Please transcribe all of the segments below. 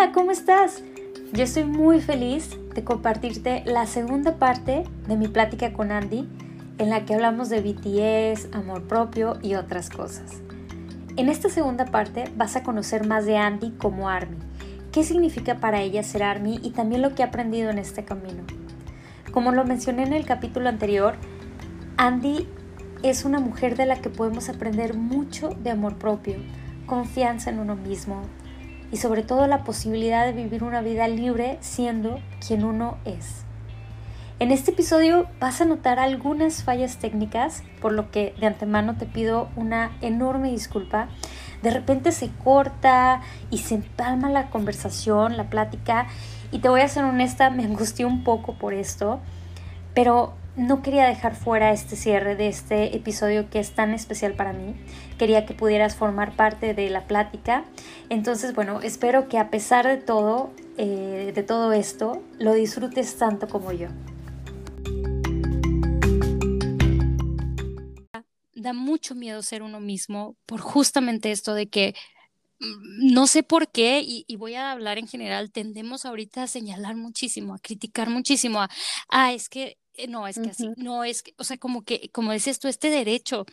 Hola, ¿cómo estás? Yo estoy muy feliz de compartirte la segunda parte de mi plática con Andy, en la que hablamos de BTS, amor propio y otras cosas. En esta segunda parte vas a conocer más de Andy como Army, qué significa para ella ser Army y también lo que ha aprendido en este camino. Como lo mencioné en el capítulo anterior, Andy es una mujer de la que podemos aprender mucho de amor propio, confianza en uno mismo, y sobre todo la posibilidad de vivir una vida libre siendo quien uno es. En este episodio vas a notar algunas fallas técnicas, por lo que de antemano te pido una enorme disculpa. De repente se corta y se empalma la conversación, la plática, y te voy a ser honesta, me angustié un poco por esto, pero no quería dejar fuera este cierre de este episodio que es tan especial para mí. Quería que pudieras formar parte de la plática. Entonces, bueno, espero que a pesar de todo, eh, de todo esto, lo disfrutes tanto como yo. Da mucho miedo ser uno mismo por justamente esto de que mm, no sé por qué, y, voy a hablar en general, tendemos ahorita a señalar muchísimo, a criticar muchísimo, a, ah, es que no, es que así, no, es que, o sea, como que, como dices tú, este derecho.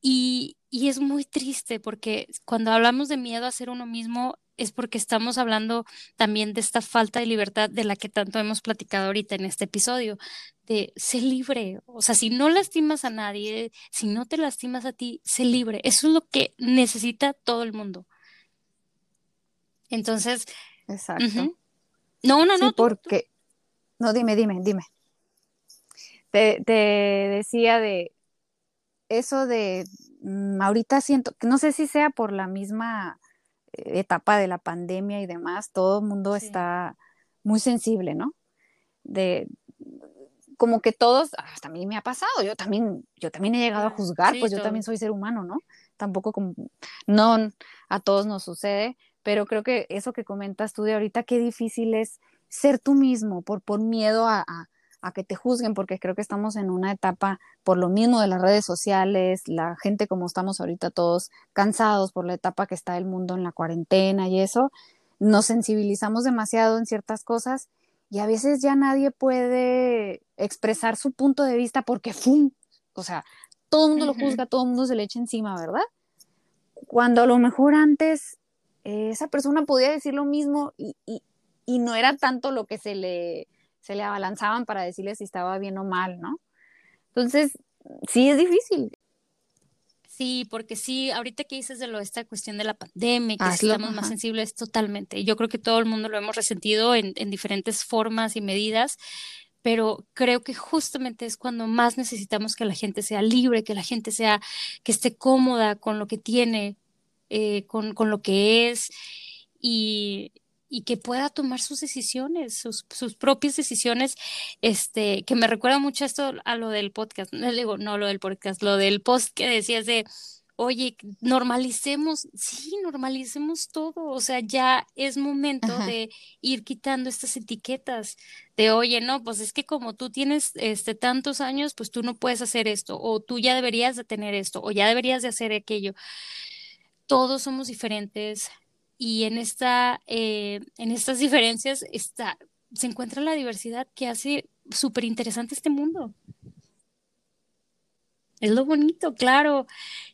Y, y es muy triste porque cuando hablamos de miedo a ser uno mismo es porque estamos hablando también de esta falta de libertad de la que tanto hemos platicado ahorita en este episodio, de ser libre. O sea, si no lastimas a nadie, si no te lastimas a ti, sé libre. Eso es lo que necesita todo el mundo. Entonces. Exacto. No, no, no. porque. No, dime, dime, dime te, decía de eso de, mm, ahorita siento, que no sé si sea por la misma eh, etapa de la pandemia y demás, todo el mundo está muy sensible, ¿no? De, como que todos, hasta a mí me ha pasado, yo también, yo también he llegado a juzgar, pues yo también soy ser humano, ¿no? Tampoco como, no a todos nos sucede, pero creo que eso que comentas tú de ahorita, qué difícil es ser tú mismo por, por miedo a, a que te juzguen, porque creo que estamos en una etapa, por lo mismo de las redes sociales, la gente como estamos ahorita todos cansados por la etapa que está el mundo en la cuarentena y eso, nos sensibilizamos demasiado en ciertas cosas y a veces ya nadie puede expresar su punto de vista porque ¡fum! O sea, todo el mundo lo juzga, todo el mundo se le echa encima, ¿verdad? Cuando a lo mejor antes eh, esa persona podía decir lo mismo y, y no era tanto lo que se le se le abalanzaban para decirle si estaba bien o mal, ¿no? Entonces, sí es difícil. Sí, porque sí, ahorita que dices de lo esta cuestión de la pandemia, que estamos más sensibles totalmente. Yo creo que todo el mundo lo hemos resentido en, en diferentes formas y medidas, pero creo que justamente es cuando más necesitamos que la gente sea libre, que la gente sea, que esté cómoda con lo que tiene, eh, con, con, lo que es. Y, y que pueda tomar sus decisiones, sus, sus, propias decisiones, este, que me recuerda mucho esto a lo del podcast, no digo, no lo del podcast, lo del post que decías de, oye, normalicemos, sí, normalicemos todo, o sea, ya es momento de ir quitando estas etiquetas de, oye, no, pues es que como tú tienes este tantos años, pues tú no puedes hacer esto, o tú ya deberías de tener esto, o ya deberías de hacer aquello. Todos somos diferentes, y en, esta, eh, en estas diferencias está, se encuentra la diversidad que hace súper interesante este mundo. Es lo bonito, claro.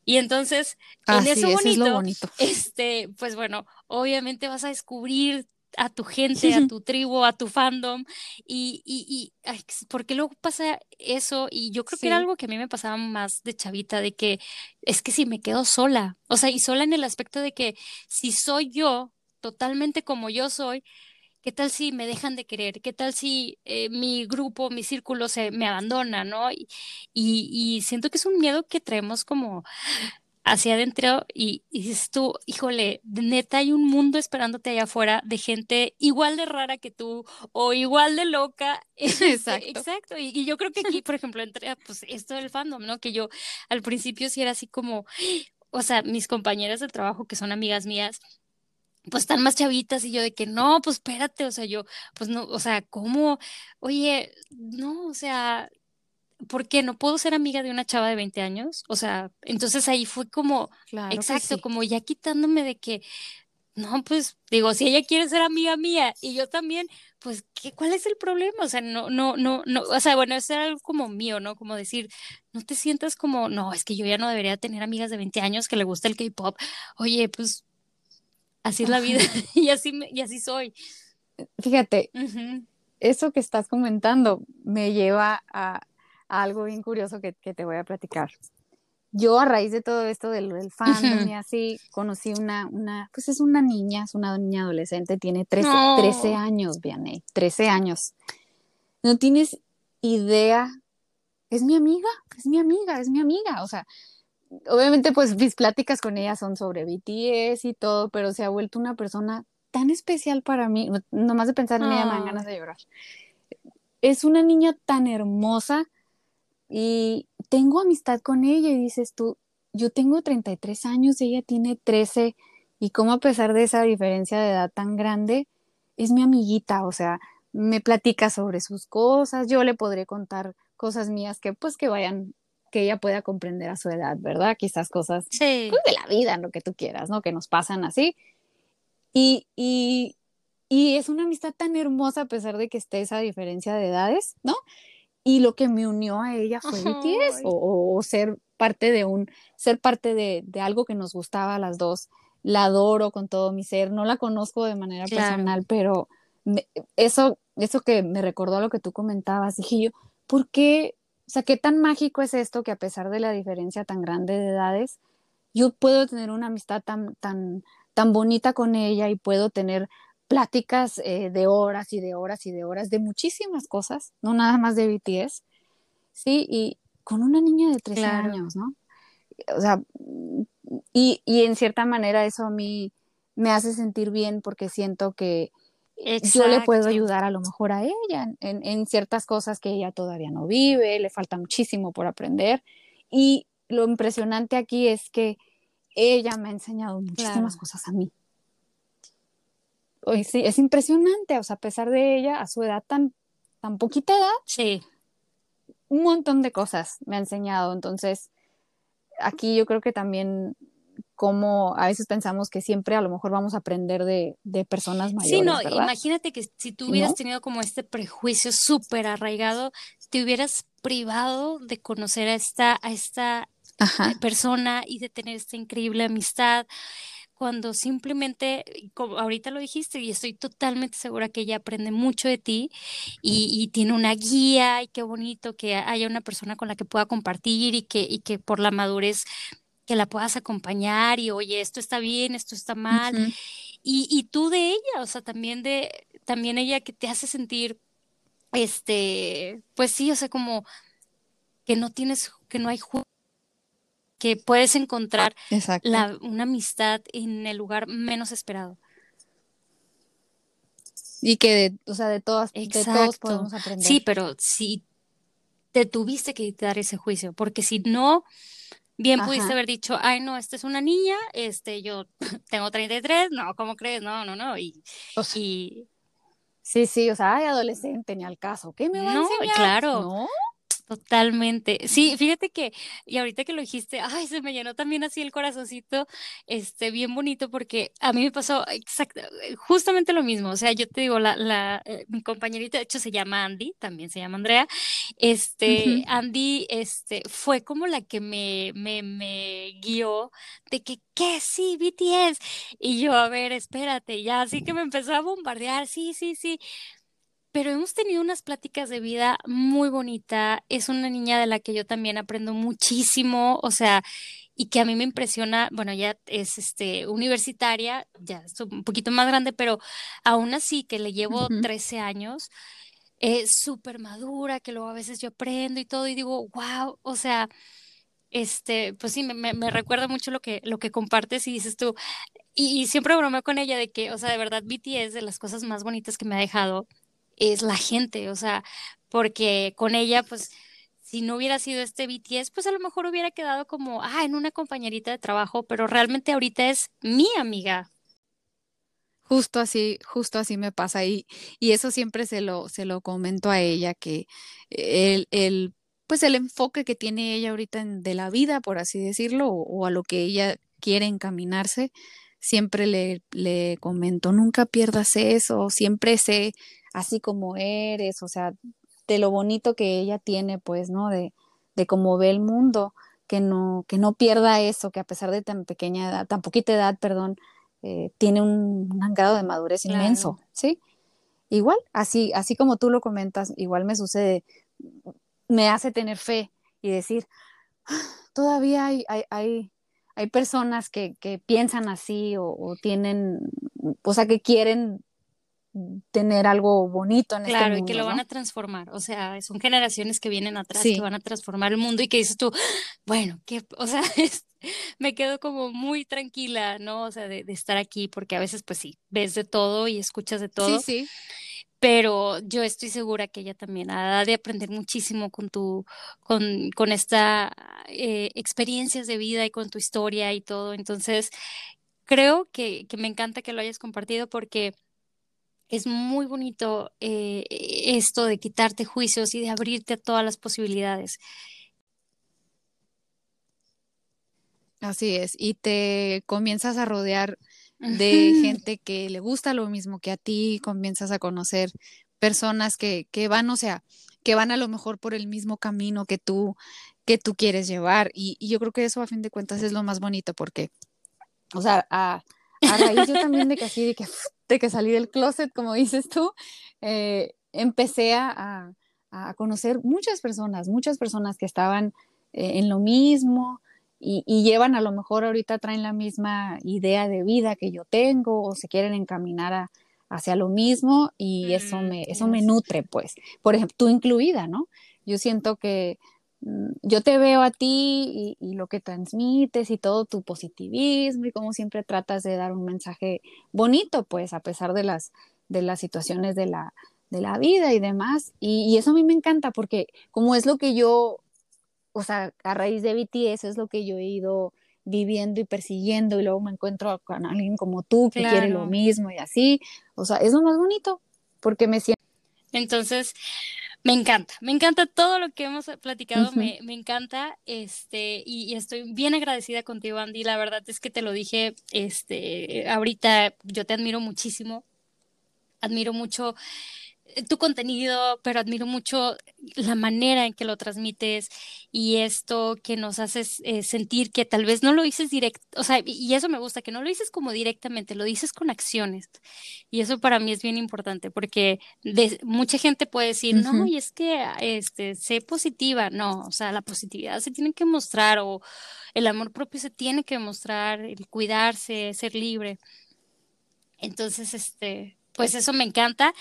Y entonces, en eso bonito, bonito, este, pues bueno, obviamente vas a descubrir a tu gente, a tu tribu, a tu fandom, y, y, y porque luego pasa eso, y yo creo que era algo que a mí me pasaba más de chavita, de que es que si me quedo sola, o sea, y sola en el aspecto de que si soy yo, totalmente como yo soy, ¿qué tal si me dejan de querer? ¿Qué tal si eh, mi grupo, mi círculo se me abandona, ¿no? Y, y, y siento que es un miedo que traemos como hacia adentro y, dices tú, híjole, neta hay un mundo esperándote allá afuera de gente igual de rara que tú o igual de loca. Exacto. Exacto. Y, yo creo que aquí, por ejemplo, entra pues esto del fandom, ¿no? Que yo al principio sí era así como, o sea, mis compañeras de trabajo que son amigas mías, pues están más chavitas y yo de que no, pues espérate, o sea, yo, pues no, o sea, ¿cómo? Oye, no, o sea, ¿por qué no puedo ser amiga de una chava de 20 años? O sea, entonces ahí fue como, exacto, como ya quitándome de que, no, pues digo, si ella quiere ser amiga mía y yo también, pues, ¿qué, ¿cuál es el problema? O sea, no, no, no, no, o sea, bueno, eso era algo como mío, ¿no? Como decir, no te sientas como, no, es que yo ya no debería tener amigas de 20 años que le gusta el K-pop. Oye, pues, así es la vida y así, y así soy. Fíjate, eso que estás comentando me lleva a, algo bien curioso que, que te voy a platicar yo a raíz de todo esto del, del fandom y así, conocí una, una, pues es una niña, es una niña adolescente, tiene 13, 13 años, Vianney, 13 años. No tienes idea, es mi amiga, es mi amiga, es mi amiga, o sea, obviamente pues mis pláticas con ella son sobre BTS y todo, pero se ha vuelto una persona tan especial para mí, nomás de pensar en ella me dan ganas de llorar. Es una niña tan hermosa y tengo amistad con ella y dices tú, yo tengo 33 años, ella tiene 13 y como a pesar de esa diferencia de edad tan grande, es mi amiguita, o sea, me platica sobre sus cosas, yo le podré contar cosas mías que pues que vayan, que ella pueda comprender a su edad, ¿verdad? Quizás cosas pues, de la vida, lo que tú quieras, ¿no? Que nos pasan así. Y, y, y es una amistad tan hermosa a pesar de que esté esa diferencia de edades, ¿no? Y lo que me unió a ella fue BTS o, ser parte de un, ser parte de, algo que nos gustaba a las dos. La adoro con todo mi ser, no la conozco de manera personal, pero eso, eso que me recordó a lo que tú comentabas, dije yo, ¿por qué? O sea, ¿qué tan mágico es esto que a pesar de la diferencia tan grande de edades, yo puedo tener una amistad tan, tan, tan bonita con ella y puedo tener pláticas eh, de horas y de horas y de horas de muchísimas cosas, no nada más de BTS, ¿sí? Y con una niña de 13 años, ¿no? O sea, y, y, en cierta manera eso a mí me hace sentir bien porque siento que yo le puedo ayudar a lo mejor a ella en, en, ciertas cosas que ella todavía no vive, le falta muchísimo por aprender. Y lo impresionante aquí es que ella me ha enseñado muchísimas cosas a mí sí, es impresionante, o sea, a pesar de ella, a su edad tan, tan poquita edad, sí. un montón de cosas me ha enseñado. Entonces, aquí yo creo que también como a veces pensamos que siempre a lo mejor vamos a aprender de, de personas mayores. Sí, no, imagínate que si tú hubieras tenido como este prejuicio súper arraigado, te hubieras privado de conocer a esta, a esta persona y de tener esta increíble amistad cuando simplemente, como ahorita lo dijiste, y estoy totalmente segura que ella aprende mucho de ti y, tiene una guía y qué bonito que haya una persona con la que pueda compartir y que, y que por la madurez que la puedas acompañar y oye, esto está bien, esto está mal. y, y tú de ella, o sea, también de, también ella que te hace sentir, este, pues sí, o sea, como que no tienes, que no hay que puedes encontrar la, una amistad en el lugar menos esperado. Y que, de, o sea, de, todas, de todos podemos aprender. Sí, pero si te tuviste que dar ese juicio, porque si no, bien pudiste haber dicho, ay, no, esta es una niña, este, yo tengo 33, no, ¿cómo crees? No, no, no, y... y... Sí, sí, o sea, ay, adolescente, ni al caso, ¿qué me va no, a enseñar? claro. ¿No? Totalmente. Sí, fíjate que, y ahorita que lo dijiste, ay, se me llenó también así el corazoncito, este, bien bonito, porque a mí me pasó exacto, justamente lo mismo. O sea, yo te digo, la, la, eh, mi compañerita, de hecho, se llama Andy, también se llama Andrea. Este, Andy, este, fue como la que me, me, me guió de que, ¿qué? Sí, BTS. Y yo, a ver, espérate, ya, así que me empezó a bombardear, sí, sí, sí pero hemos tenido unas pláticas de vida muy bonita. Es una niña de la que yo también aprendo muchísimo, o sea, y que a mí me impresiona, bueno, ya es este universitaria, ya es un poquito más grande, pero aún así que le llevo 13 años, es súper madura, que luego a veces yo aprendo y todo y digo, wow, o sea, este, pues sí, me, me, recuerda mucho lo que, lo que compartes y dices tú, y, y siempre bromeo con ella de que, o sea, de verdad, BTS de las cosas más bonitas que me ha dejado es la gente, o sea, porque con ella, pues, si no hubiera sido este BTS, pues a lo mejor hubiera quedado como, ah, en una compañerita de trabajo, pero realmente ahorita es mi amiga. Justo así, justo así me pasa y, y eso siempre se lo, se lo comento a ella, que el, el pues el enfoque que tiene ella ahorita en, de la vida, por así decirlo, o, a lo que ella quiere encaminarse, siempre le, le comento, nunca pierdas eso, siempre sé así como eres, o sea, de lo bonito que ella tiene, pues, ¿no? De, de cómo ve el mundo, que no, que no pierda eso, que a pesar de tan pequeña edad, tan poquita edad, perdón, eh, tiene un, un, grado de madurez inmenso, ¿sí? Igual, así, así como tú lo comentas, igual me sucede, me hace tener fe y decir, ah, todavía hay, hay, hay, hay personas que, que, piensan así o, o, tienen, o sea, que quieren tener algo bonito en claro, este mundo. y que lo ¿no? van a transformar. O sea, son generaciones que vienen atrás sí. que van a transformar el mundo y que dices tú, bueno, que, o sea, es, me quedo como muy tranquila, ¿no? O sea, de, de, estar aquí, porque a veces, pues sí, ves de todo y escuchas de todo. Sí, sí. Pero yo estoy segura que ella también ha de aprender muchísimo con tu, con, con esta eh, experiencias de vida y con tu historia y todo. Entonces, creo que, que me encanta que lo hayas compartido porque es muy bonito eh, esto de quitarte juicios y de abrirte a todas las posibilidades. Así es, y te comienzas a rodear de gente que le gusta lo mismo que a ti, comienzas a conocer personas que, que van, o sea, que van a lo mejor por el mismo camino que tú, que tú quieres llevar. Y, y yo creo que eso a fin de cuentas es lo más bonito porque, o sea, a, a raíz yo también de que así, de que, de que salí del closet, como dices tú, eh, empecé a, a, conocer muchas personas, muchas personas que estaban eh, en lo mismo y, y, llevan a lo mejor ahorita traen la misma idea de vida que yo tengo o se quieren encaminar a, hacia lo mismo y eso me, eso me nutre, pues. Por ejemplo, tú incluida, ¿no? Yo siento que yo te veo a ti y, y, lo que transmites y todo tu positivismo y como siempre tratas de dar un mensaje bonito, pues a pesar de las, de las situaciones de la, de la vida y demás. Y, y, eso a mí me encanta porque como es lo que yo, o sea, a raíz de BTS es lo que yo he ido viviendo y persiguiendo y luego me encuentro con alguien como tú que claro. quiere lo mismo y así. O sea, es lo más bonito porque me siento. Entonces, me encanta, me encanta todo lo que hemos platicado, uh -huh. me, me, encanta, este, y, y, estoy bien agradecida contigo, Andy, la verdad es que te lo dije, este, ahorita yo te admiro muchísimo, admiro mucho tu contenido, pero admiro mucho la manera en que lo transmites y esto que nos haces eh, sentir que tal vez no lo dices directo, o sea, y eso me gusta, que no lo dices como directamente, lo dices con acciones. Y eso para mí es bien importante porque de, mucha gente puede decir, uh -huh. no, y es que este, sé positiva, no, o sea, la positividad se tiene que mostrar o el amor propio se tiene que mostrar, el cuidarse, ser libre. Entonces, este, pues eso me encanta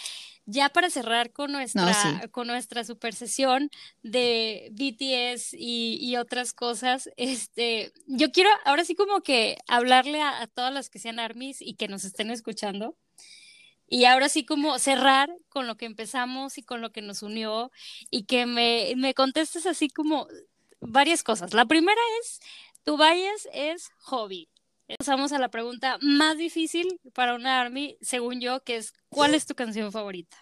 ya para cerrar con nuestra, no, sí. con nuestra super sesión de BTS y, y, otras cosas, este, yo quiero ahora sí como que hablarle a, a todas las que sean armies y que nos estén escuchando. Y ahora sí como cerrar con lo que empezamos y con lo que nos unió y que me, me contestes así como varias cosas. La primera es, tu bias es hobby. Pasamos a la pregunta más difícil para una Army, según yo, que es ¿cuál es tu canción favorita?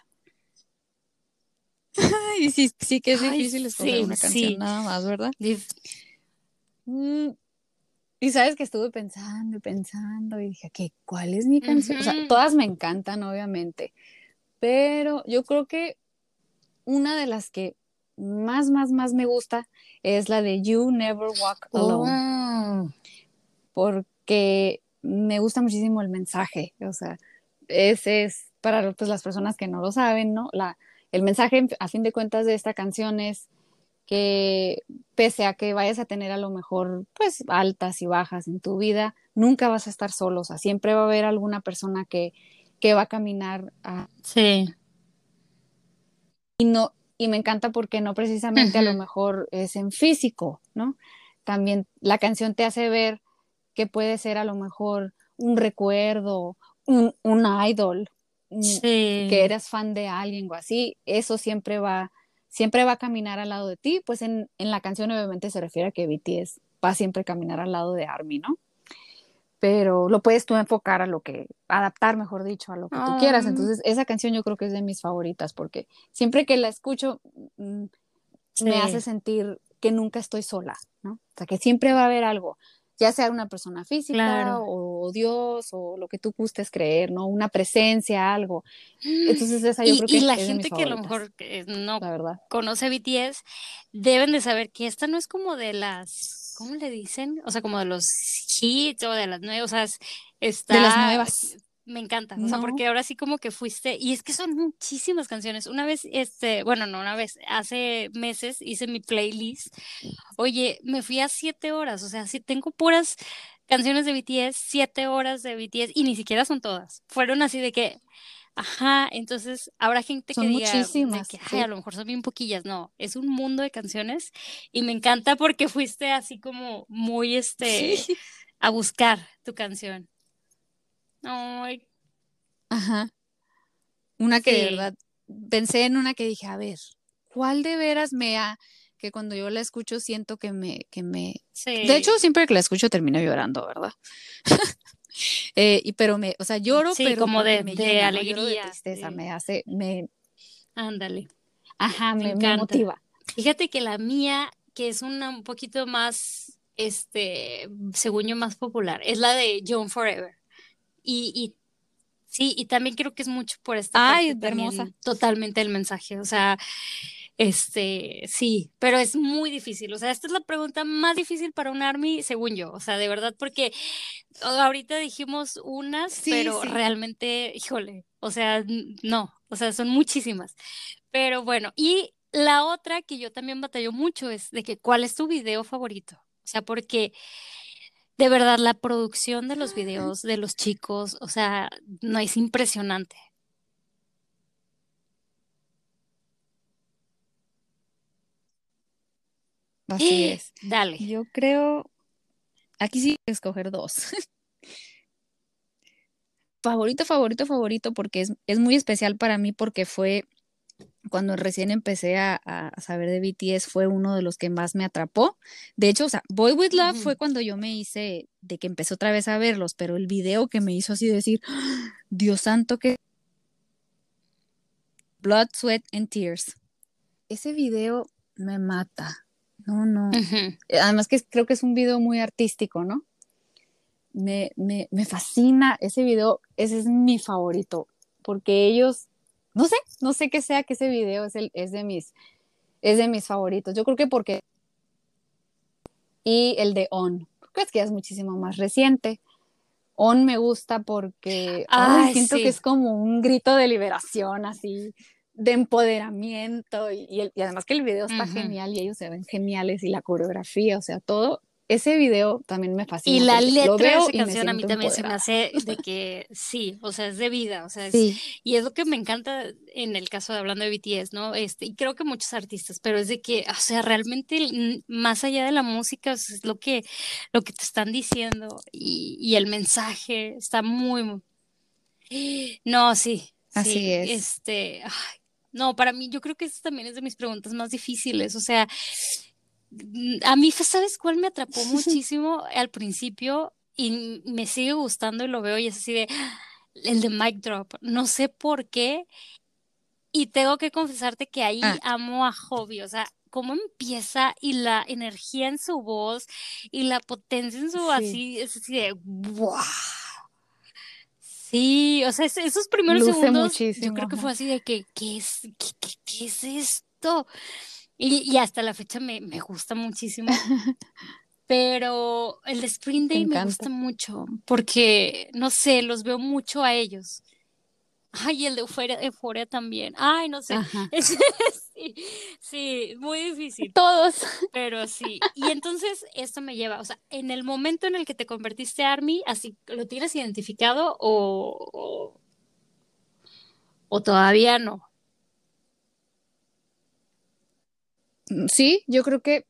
Ay, sí, sí que es difícil escoger sí, una canción sí. nada más, ¿verdad? Mm, y sabes que estuve pensando y pensando y dije, ¿qué, ¿cuál es mi canción? Uh -huh. O sea, todas me encantan, obviamente, pero yo creo que una de las que más, más, más me gusta es la de You Never Walk Alone. Oh. Porque me gusta muchísimo el mensaje, o sea, ese es para pues, las personas que no lo saben, ¿no? La, el mensaje, a fin de cuentas, de esta canción es que pese a que vayas a tener a lo mejor pues altas y bajas en tu vida, nunca vas a estar solo, o sea, siempre va a haber alguna persona que, que va a caminar a... Sí. Y no, y me encanta porque no precisamente uh -huh. a lo mejor es en físico, ¿no? También la canción te hace ver que puede ser a lo mejor un recuerdo, un, un idol, sí. que eras fan de alguien o así, eso siempre va, siempre va a caminar al lado de ti, pues en, en la canción obviamente se refiere a que BTS va a siempre caminar al lado de ARMY, ¿no? Pero lo puedes tú enfocar a lo que, adaptar, mejor dicho, a lo que tú quieras. Entonces, esa canción yo creo que es de mis favoritas porque siempre que la escucho sí. me hace sentir que nunca estoy sola, ¿no? O sea, que siempre va a haber algo ya sea una persona física o Dios o lo que tú gustes creer, ¿no? Una presencia, algo. Entonces esa yo y, creo que y la es gente que a lo mejor no la verdad. conoce BTS deben de saber que esta no es como de las, ¿cómo le dicen? O sea, como de los hits o de las nuevas, o sea, es- De las está, nuevas. Me encanta, o sea, porque ahora sí como que fuiste, y es que son muchísimas canciones. Una vez, este, bueno, no una vez, hace meses hice mi playlist. Oye, me fui a siete horas, o sea, si tengo puras canciones de BTS, siete horas de BTS, y ni siquiera son todas. Fueron así de que, ajá, entonces habrá gente que diga de que, ay, a sí. lo mejor son bien poquillas. No, es un mundo de canciones, y me encanta porque fuiste así como muy, este, Sí. a buscar tu canción. Ay, Ajá. Una que de sí, verdad pensé en una que dije, a ver, ¿cuál de veras me ha que cuando yo la escucho siento que me que me de hecho sí, siempre que la escucho termino llorando, ¿verdad? Eh, y pero me, o sea, lloro, sí, pero como de, me de llena, ¿no? Lloro de alegría, tristeza, me hace, me, ándale, ajá, me me, me motiva. Fíjate que la mía, que es una un poquito más, este, según yo, más popular, es la de John Forever. Y, y sí, y también creo que es mucho por esta Ay, parte hermosa. totalmente del mensaje. O sea, este, sí, pero es muy difícil. O sea, esta es la pregunta más difícil para un ARMY, según yo. O sea, de verdad, porque ahorita dijimos unas, Sí, pero sí. realmente, híjole, o sea, no, o sea, son muchísimas. Pero bueno, y la otra que yo también batallo mucho es de que ¿cuál es tu video favorito? O sea, porque de verdad la producción de los videos de los chicos, o sea, no es impresionante. Así es. Dale. Yo creo, aquí sí a escoger dos. Favorito, favorito, favorito, porque es, es muy especial para mí porque fue cuando recién empecé a, a saber de BTS, fue uno de los que más me atrapó. De hecho, o sea, Boy With Love fue cuando yo me hice, de que empecé otra vez a verlos, pero el video que me hizo así decir, "Ah, Dios santo, que Blood, Sweat and Tears. Ese video me mata. No, no. Además que creo que es un video muy artístico, ¿no? Me, me, me fascina ese video, ese es mi favorito, porque ellos, no sé, no sé qué sea que ese video es, el, es, de mis, es de mis favoritos. Yo creo que porque... Y el de On, creo que es muchísimo más reciente. On me gusta porque ay, Ay, siento sí. que es como un grito de liberación, así, de empoderamiento. Y, y, el- y además que el video está genial y ellos se ven geniales y la coreografía, o sea, todo. Ese video también me fascina. Y la letra de esa canción a mí también se me empoderada. hace de que sí, o sea, es de vida, o sea, es, Sí, y es lo que me encanta en el caso de hablando de BTS, ¿no? Este, y creo que muchos artistas, pero es de que, o sea, realmente más allá de la música, o sea, es lo que, lo que te están diciendo y, y el mensaje está muy, muy- no, sí, así sí, es. este, ay, no, para mí, yo creo que esa también es de mis preguntas más difíciles, o sea, a mí, ¿sabes cuál me atrapó muchísimo al principio? Y me sigue gustando y lo veo y es así de el de Mic Drop. No sé por qué. Y tengo que confesarte que ahí Ah, amo a Hobby. O sea, cómo empieza y la energía en su voz y la potencia en su sí. así, es así de ¡wow! Sí, o sea, es- esos primeros Luce segundos yo creo que fue así de que, ¿qué es, qué, qué- qué es esto? Y, y hasta la fecha me, me gusta muchísimo. Pero el de Spring Day me gusta mucho porque, no sé, los veo mucho a ellos. Ay, el de Euforia, Euforia también. Ay, no sé. Sí, sí, muy difícil, Todos. pero sí. Y entonces esto me lleva, o sea, en el momento en el que te convertiste a ARMY, así, ¿lo tienes identificado o, o, o todavía no? Sí, yo creo que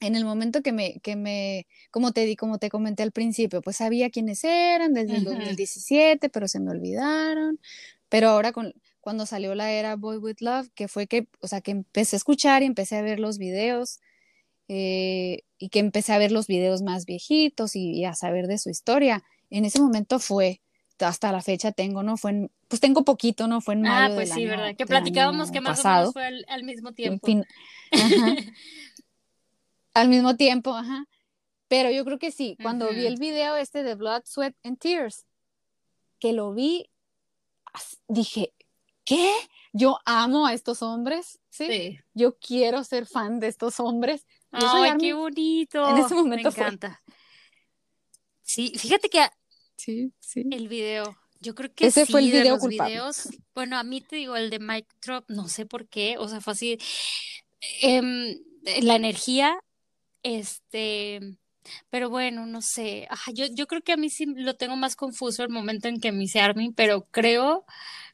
en el momento que me, que me, como te di, como te comenté al principio, pues sabía quiénes eran desde el Ujú. 2017, pero se me olvidaron. Pero ahora con, cuando salió la era Boy With Love, que fue que, o sea, que empecé a escuchar y empecé a ver los videos, eh, y que empecé a ver los videos más viejitos y, y a saber de su historia. En ese momento fue, hasta la fecha tengo, ¿no? Fue en, pues tengo poquito, ¿no? Fue en Ah, mayo pues del sí, año, ¿verdad? Que platicábamos que más o pasado. menos fue al, al mismo tiempo. fin, ajá. Al mismo tiempo, ajá. Pero yo creo que sí, cuando vi el video este de Blood, Sweat and Tears, que lo vi, dije, ¿qué? Yo amo a estos hombres, ¿sí? Yo quiero ser fan de estos hombres. ¡Ay, qué bonito! En ese momento Me encanta. Sí, fíjate que sí, sí. el video, yo creo que ese fue el video de los videos. Bueno, a mí te digo el de Mike Drop, no sé por qué, o sea, fue así. Em, la energía, este, pero bueno, no sé. yo, yo creo que a mí sí lo tengo más confuso el momento en que me hice Army, pero creo,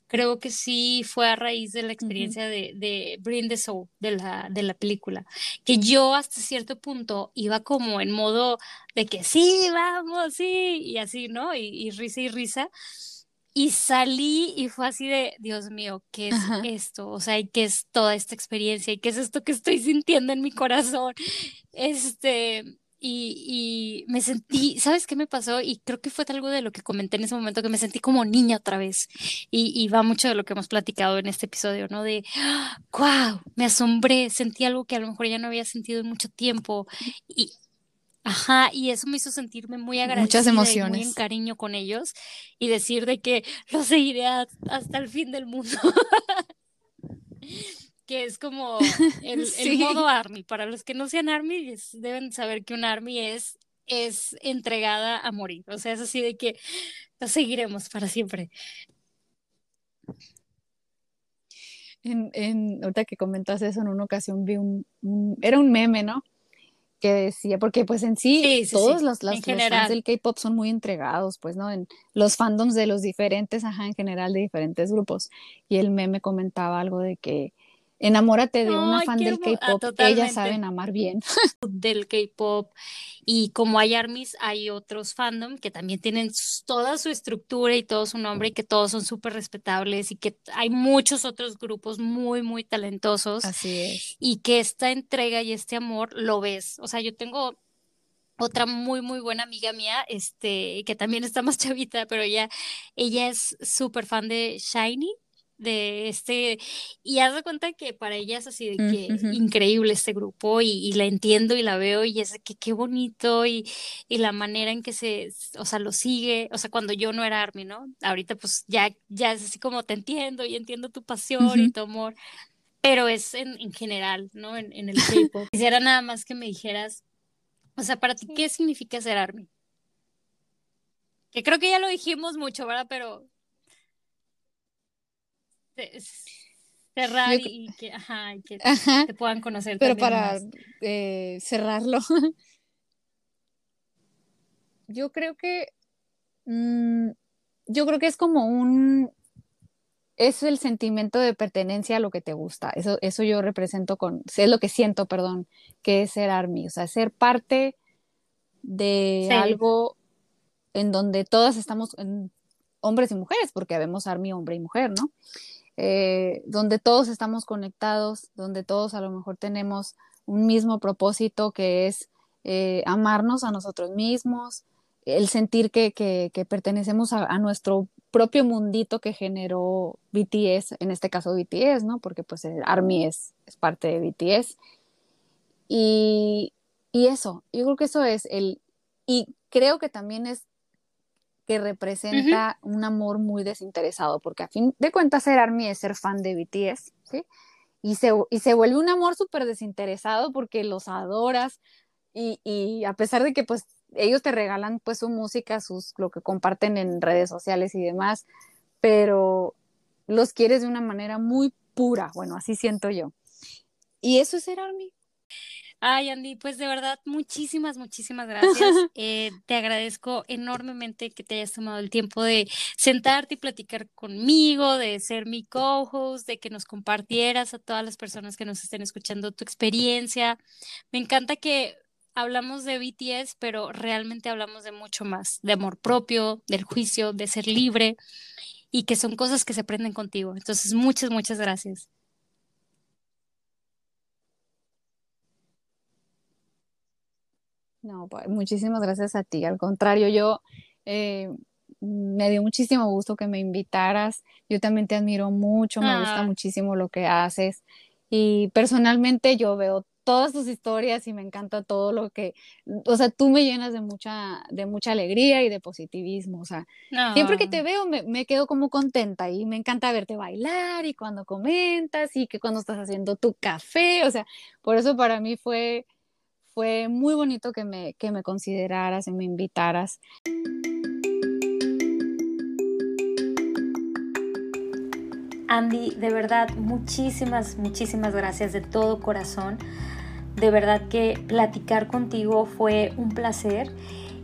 creo que sí fue a raíz de la experiencia de, de Bring the Soul, de la, de la película. Que yo hasta cierto punto iba como en modo de que sí, vamos, sí, y así, ¿no? Y, y risa y risa. Y salí y fue así de, Dios mío, ¿qué es esto? O sea, ¿y qué es toda esta experiencia? ¿Y qué es esto que estoy sintiendo en mi corazón? Este, y, y, me sentí, ¿sabes qué me pasó? Y creo que fue algo de lo que comenté en ese momento, que me sentí como niña otra vez. Y, y va mucho de lo que hemos platicado en este episodio, ¿no? De, wow, me asombré, sentí algo que a lo mejor ya no había sentido en mucho tiempo. Y, ajá, y eso me hizo sentirme muy agradecida. Muchas emociones. muy en cariño con ellos y decir de que los seguiré hasta el fin del mundo. que es como el, modo Army. Para los que no sean Army, deben saber que un Army es, es entregada a morir. O sea, es así de que lo seguiremos para siempre. En, en, ahorita que comentas eso, en una ocasión vi un, era un meme, ¿no? Que decía, porque pues en sí, todos los, los, fans del K-pop son muy entregados, pues, ¿no? En los fandoms de los diferentes, ajá, en general de diferentes grupos. Y el meme comentaba algo de que, Enamórate de una fan del ah, K-pop, ellas saben amar bien. del K-pop. Y como hay ARMYs, hay otros fandom que también tienen toda su estructura y todo su nombre y que todos son súper respetables y que hay muchos otros grupos muy, muy talentosos. Así es. Y que esta entrega y este amor lo ves. O sea, yo tengo otra muy, muy buena amiga mía, este, que también está más chavita, pero ella, ella es súper fan de Shiny de este, y haz de cuenta que para ella es así de que increíble este grupo y, la entiendo y la veo y es que qué bonito y, y, la manera en que se, o sea, lo sigue, o sea, cuando yo no era Army, ¿no? Ahorita pues ya, ya es así como te entiendo y entiendo tu pasión y tu amor, pero es en, en general, ¿no? En, en el K-pop. Quisiera nada más que me dijeras, o sea, para ti, ¿qué significa ser Army? Que creo que ya lo dijimos mucho, ¿verdad? Pero cerrar y que, te puedan conocer. Pero para eh, cerrarlo, yo creo que mm, yo creo que es como un es el sentimiento de pertenencia a lo que te gusta. Eso, eso yo represento con, es lo que siento, perdón, que es ser ARMY, o sea, ser parte de algo en donde todas estamos, hombres y mujeres, porque vemos ARMY hombre y mujer, ¿no? Eh, donde todos estamos conectados, donde todos a lo mejor tenemos un mismo propósito que es eh, amarnos a nosotros mismos, el sentir que, pertenecemos a, nuestro propio mundito que generó BTS, en este caso BTS, ¿no? Porque pues ARMY es, es parte de BTS. Y, y eso, yo creo que eso es el, y creo que también es que representa un amor muy desinteresado, porque a fin de cuentas ser ARMY es ser fan de BTS, ¿sí? Y se, y se vuelve un amor súper desinteresado porque los adoras y, y, a pesar de que pues ellos te regalan pues su música, sus, lo que comparten en redes sociales y demás, pero los quieres de una manera muy pura, bueno, así siento yo. Y eso es ser ARMY, Ay, Andy, pues de verdad, muchísimas, muchísimas gracias. Eh, te agradezco enormemente que te hayas tomado el tiempo de sentarte y platicar conmigo, de ser mi co-host, de que nos compartieras a todas las personas que nos estén escuchando tu experiencia. Me encanta que hablamos de BTS, pero realmente hablamos de mucho más, de amor propio, del juicio, de ser libre y que son cosas que se aprenden contigo. Entonces, muchas, muchas gracias. No, pues, muchísimas gracias a ti. Al contrario, yo eh, me dio muchísimo gusto que me invitaras. Yo también te admiro mucho, me gusta ah. muchísimo lo que haces. Y personalmente yo veo todas tus historias y me encanta todo lo que, o sea, tú me llenas de mucha, de mucha alegría y de positivismo, o sea, siempre que te veo me, me, quedo como contenta y me encanta verte bailar y cuando comentas y que cuando estás haciendo tu café, o sea, por eso para mí fue, fue muy bonito que me, que me consideraras y me invitaras. Andy, de verdad, muchísimas, muchísimas gracias de todo corazón. De verdad que platicar contigo fue un placer.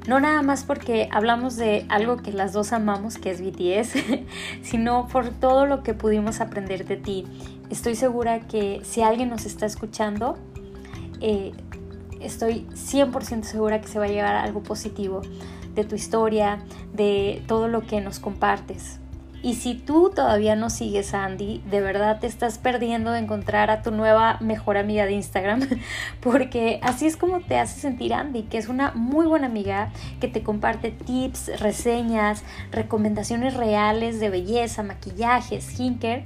No nada más porque hablamos de algo que las dos amamos, que es BTS, sino por todo lo que pudimos aprender de ti. Estoy segura que si alguien nos está escuchando, eh, estoy 100% segura que se va a llevar algo positivo de tu historia, de todo lo que nos compartes. Y si tú todavía no sigues Andy, de verdad te estás perdiendo de encontrar a tu nueva mejor amiga de Instagram, porque así es como te hace sentir Andy, que es una muy buena amiga que te comparte tips, reseñas, recomendaciones reales de belleza, maquillaje, skincare,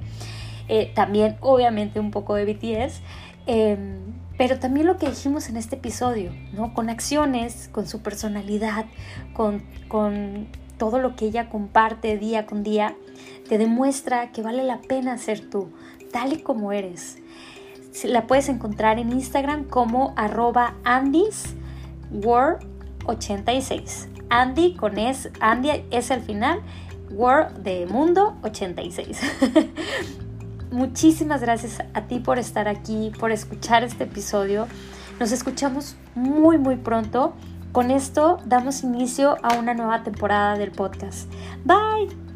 eh, también obviamente un poco de BTS. Em, pero también lo que dijimos en este episodio, ¿no? Con acciones, con su personalidad, con, con todo lo que ella comparte día con día, te demuestra que vale la pena ser tú, tal y como eres. La puedes encontrar en Instagram como arroba andysworld86. Andy con es, Andy es al final, World de Mundo 86. Muchísimas gracias a ti por estar aquí, por escuchar este episodio. Nos escuchamos muy muy pronto. Con esto damos inicio a una nueva temporada del podcast. Bye.